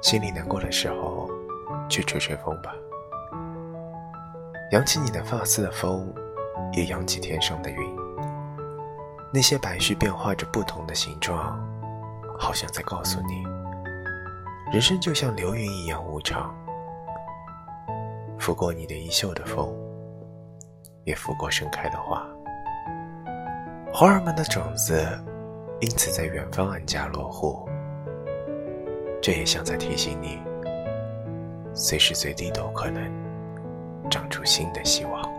心里难过的时候，去吹吹风吧，扬起你的发丝的风，也扬起天上的云。那些白絮变化着不同的形状，好像在告诉你，人生就像流云一样无常。拂过你的衣袖的风，也拂过盛开的花。花儿们的种子，因此在远方安家落户。这也像在提醒你，随时随地都可能长出新的希望。